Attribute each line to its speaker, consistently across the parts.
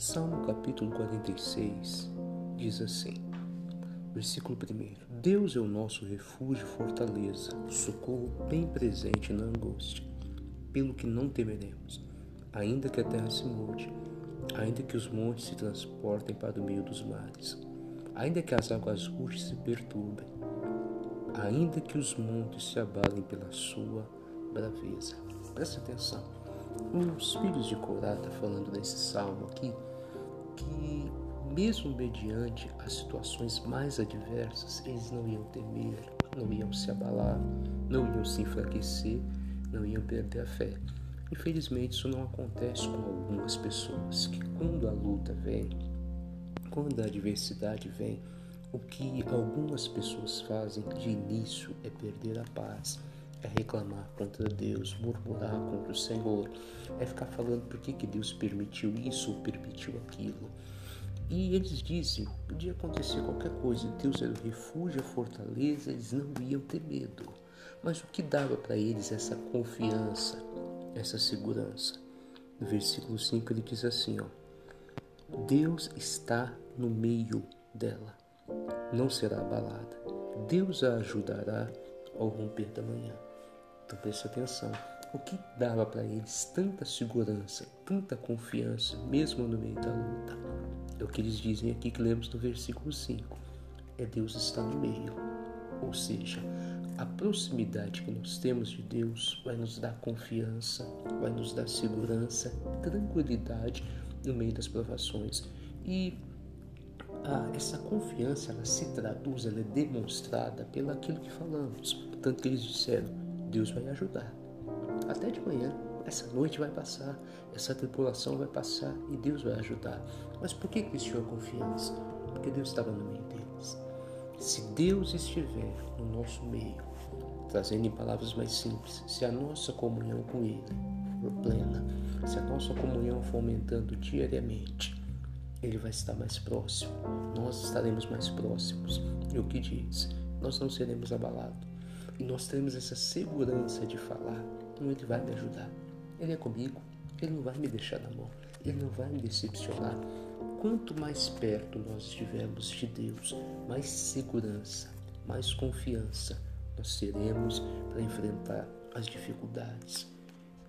Speaker 1: Salmo capítulo 46 diz assim, versículo 1: Deus é o nosso refúgio e fortaleza, socorro bem presente na angústia, pelo que não temeremos, ainda que a terra se mude, ainda que os montes se transportem para o meio dos mares, ainda que as águas ruges se perturbem, ainda que os montes se abalem pela sua braveza. Presta atenção. Os filhos de Corá está falando nesse salmo aqui que mesmo mediante as situações mais adversas, eles não iam temer, não iam se abalar, não iam se enfraquecer, não iam perder a fé. Infelizmente, isso não acontece com algumas pessoas que, quando a luta vem, quando a adversidade vem, o que algumas pessoas fazem de início é perder a paz, é reclamar contra Deus, murmurar contra o Senhor, é ficar falando por que, que Deus permitiu isso ou permitiu aquilo. E eles dizem, podia acontecer qualquer coisa, Deus era o refúgio, a fortaleza, eles não iam ter medo. Mas o que dava para eles essa confiança, essa segurança? No versículo 5 ele diz assim, ó, Deus está no meio dela, não será abalada. Deus a ajudará ao romper da manhã. Então preste atenção. O que dava para eles tanta segurança, tanta confiança, mesmo no meio da luta? É o que eles dizem aqui que lemos no versículo 5. É Deus está no meio. Ou seja, a proximidade que nós temos de Deus vai nos dar confiança, vai nos dar segurança, tranquilidade no meio das provações. E ah, essa confiança ela se traduz, ela é demonstrada pelo aquilo que falamos. Tanto que eles disseram, Deus vai ajudar. Até de manhã, essa noite vai passar, essa tripulação vai passar e Deus vai ajudar. Mas por que eles tinham confiança? Porque Deus estava no meio deles. Se Deus estiver no nosso meio, trazendo em palavras mais simples, se a nossa comunhão com Ele for plena, se a nossa comunhão for aumentando diariamente, Ele vai estar mais próximo, nós estaremos mais próximos. E o que diz? Nós não seremos abalados e nós temos essa segurança de falar, então Ele vai me ajudar. Ele é comigo, Ele não vai me deixar na mão, Ele não vai me decepcionar. Quanto mais perto nós estivermos de Deus, mais segurança, mais confiança nós teremos para enfrentar as dificuldades.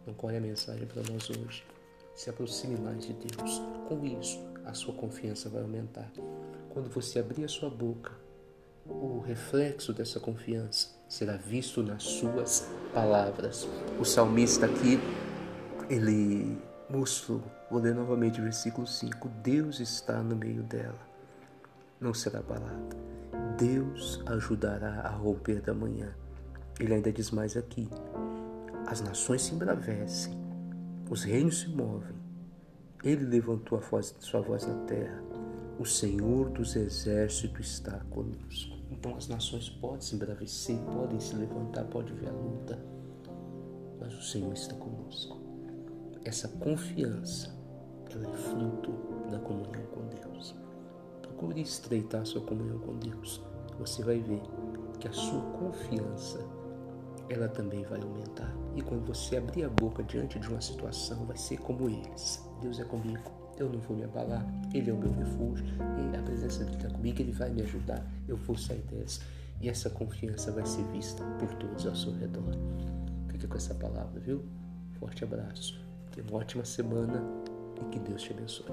Speaker 1: Então, qual é a mensagem para nós hoje? Se aproxime mais de Deus. Com isso, a sua confiança vai aumentar. Quando você abrir a sua boca, o reflexo dessa confiança será visto nas suas palavras. O salmista aqui, ele mostrou, vou ler novamente o versículo 5: Deus está no meio dela, não será abalada. Deus ajudará a romper da manhã. Ele ainda diz mais aqui: as nações se embravecem, os reinos se movem. Ele levantou a voz, sua voz na terra. O Senhor dos exércitos está conosco. Então as nações podem se embravecer, podem se levantar, pode ver a luta, mas o Senhor está conosco. Essa confiança, ela é fruto da comunhão com Deus. Procure estreitar a sua comunhão com Deus. Você vai ver que a sua confiança, ela também vai aumentar. E quando você abrir a boca diante de uma situação, vai ser como eles. Deus é comigo eu não vou me abalar, Ele é o meu refúgio, e a presença dele está comigo, Ele vai me ajudar, eu vou sair dessa. E essa confiança vai ser vista por todos ao seu redor. Fique com essa palavra, viu? Forte abraço, tenha uma ótima semana e que Deus te abençoe.